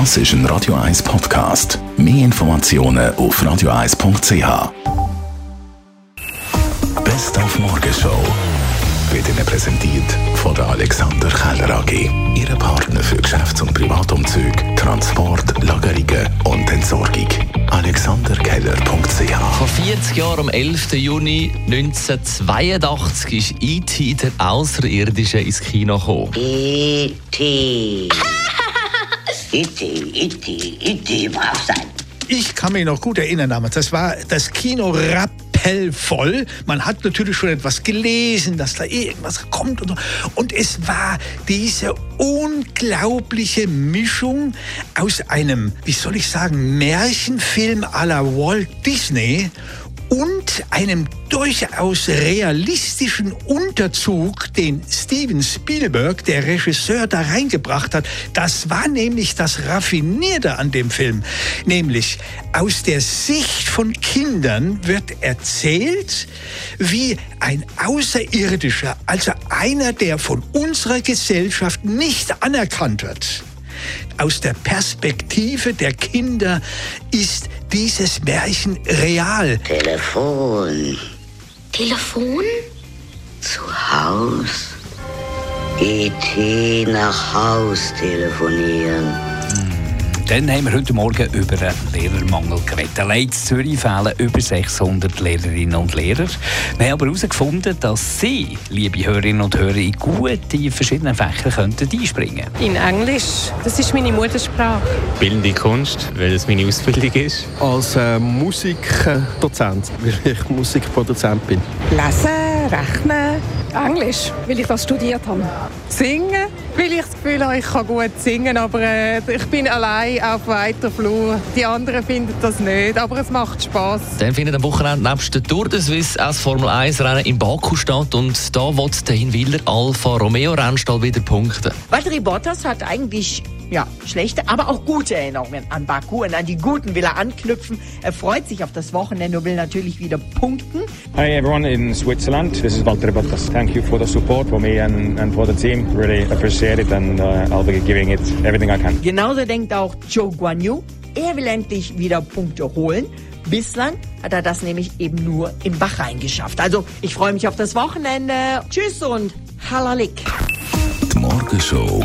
Das ist ein Radio 1 Podcast. Mehr Informationen auf radio1.ch. Best auf Morgenshow wird Ihnen präsentiert von der Alexander Keller AG. Ihre Partner für Geschäfts- und Privatumzüge, Transport, Lagerungen und Entsorgung. AlexanderKeller.ch Vor 40 Jahren, am 11. Juni 1982, ist E.T. der Außerirdische ins Kino gekommen. E.T. E.T. E.T. E.T. mag sein. Ich kann mich noch gut erinnern damals. Das war das Kino rappellvoll. Man hat natürlich schon etwas gelesen, dass da irgendwas kommt und so. Und es war diese unglaubliche Mischung aus einem, wie soll ich sagen, Märchenfilm à la Walt Disney und einem durchaus realistischen Unterzug, den Steven Spielberg, der Regisseur, da reingebracht hat. Das war nämlich das Raffinierte an dem Film. Nämlich aus der Sicht von Kindern wird erzählt, wie ein Außerirdischer, also einer, der von unserer Gesellschaft nicht anerkannt wird, aus der Perspektive der Kinder ist dieses Märchen real. Telefon. Telefon? Zu Haus. E.T. nach Haus telefonieren. Dann haben wir heute Morgen über einen Lehrermangel geredet. Allein in Zürich fehlen über 600 Lehrerinnen und Lehrer. Wir haben aber herausgefunden, dass Sie, liebe Hörerinnen und Hörer, in gute verschiedenen Fächer könnten einspringen In Englisch. Das ist meine Muttersprache. Bildende Kunst, weil es meine Ausbildung ist. Als äh, Musikdozent, weil ich Musikproduzent bin. Lesen, rechnen. Englisch, weil ich das studiert habe. Singen, weil ich das Gefühl habe, ich kann gut singen, aber äh, ich bin allein auf weiter Flur. Die anderen finden das nicht, aber es macht Spaß. Dann findet am Wochenende nebst der Tour de Suisse auch das Formel 1 Rennen in Baku statt und da wird der Hinwiller Alfa Romeo Rennstall wieder punkten. Valtteri Bottas hat eigentlich ja, schlechte, aber auch gute Erinnerungen an Baku und an die guten will er anknüpfen. Er freut sich auf das Wochenende und will natürlich wieder punkten. Hi everyone in Switzerland. This is Valtteri Bottas. Thank you for the support for me and, and for the team. Really appreciate it and uh, I'll be giving it everything I can. Genauso denkt auch Joe Guan Yu. Er will endlich wieder Punkte holen. Bislang hat er das nämlich eben nur in Bahrain geschafft. Also ich freue mich auf das Wochenende. Tschüss und halalik. Die Morgenshow